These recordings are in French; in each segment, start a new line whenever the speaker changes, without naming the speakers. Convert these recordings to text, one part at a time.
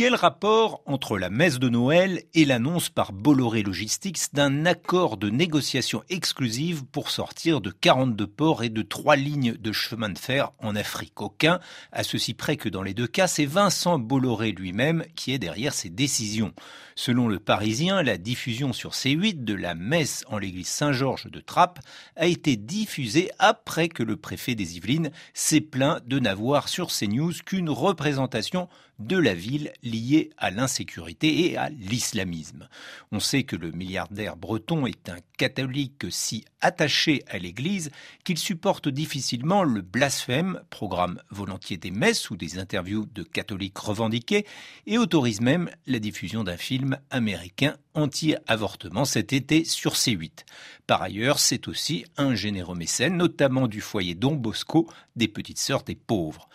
Quel rapport entre la messe de Noël et l'annonce par Bolloré Logistics d'un accord de négociation exclusive pour sortir de 42 ports et de trois lignes de chemin de fer en Afrique? Aucun, à ceci près que dans les deux cas, c'est Vincent Bolloré lui-même qui est derrière ces décisions. Selon le Parisien, la diffusion sur C8 de la messe en l'église Saint-Georges de Trappes a été diffusée après que le préfet des Yvelines s'est plaint de n'avoir sur CNews qu'une représentation de la ville liée à l'insécurité et à l'islamisme. On sait que le milliardaire breton est un catholique si attaché à l'Église qu'il supporte difficilement le blasphème, programme volontiers des messes ou des interviews de catholiques revendiqués, et autorise même la diffusion d'un film américain anti-avortement cet été sur C8. Par ailleurs, c'est aussi un généreux mécène, notamment du foyer Don Bosco des Petites Sœurs des Pauvres.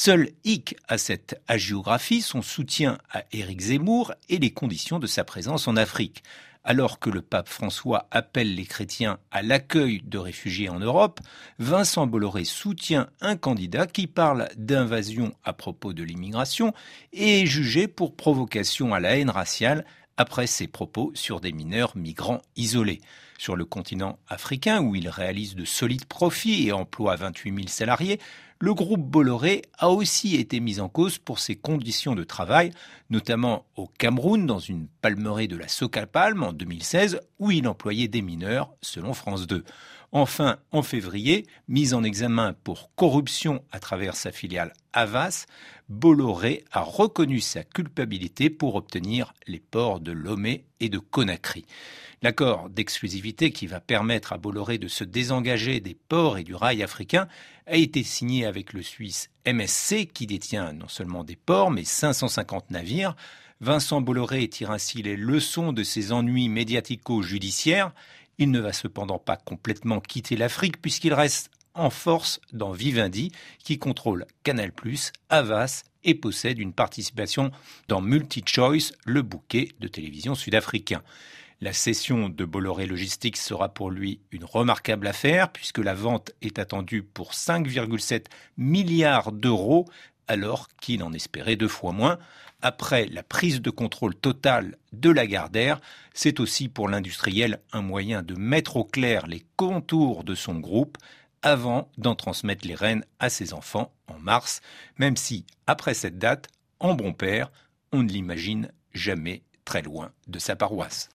Seul hic à cette hagiographie, son soutien à Éric Zemmour et les conditions de sa présence en Afrique. Alors que le pape François appelle les chrétiens à l'accueil de réfugiés en Europe, Vincent Bolloré soutient un candidat qui parle d'invasion à propos de l'immigration et est jugé pour provocation à la haine raciale après ses propos sur des mineurs migrants isolés. Sur le continent africain, où il réalise de solides profits et emploie 28 000 salariés, le groupe Bolloré a aussi été mis en cause pour ses conditions de travail, notamment au Cameroun, dans une palmeraie de la Socapalme en 2016, où il employait des mineurs, selon France 2. Enfin, en février, mis en examen pour corruption à travers sa filiale Havas, Bolloré a reconnu sa culpabilité pour obtenir les ports de Lomé et de Conakry. L'accord d'exclusivité qui va permettre à Bolloré de se désengager des ports et du rail africain a été signé avec le Suisse MSC qui détient non seulement des ports mais 550 navires. Vincent Bolloré tire ainsi les leçons de ses ennuis médiatico-judiciaires. Il ne va cependant pas complètement quitter l'Afrique puisqu'il reste en force dans Vivendi qui contrôle Canal+, Avas et possède une participation dans MultiChoice, le bouquet de télévision sud-africain. La cession de Bolloré Logistics sera pour lui une remarquable affaire puisque la vente est attendue pour 5,7 milliards d'euros alors qu'il en espérait deux fois moins. Après la prise de contrôle totale de la Gardère, c'est aussi pour l'industriel un moyen de mettre au clair les contours de son groupe avant d'en transmettre les rênes à ses enfants en mars, même si, après cette date, en bon père, on ne l'imagine jamais très loin de sa paroisse.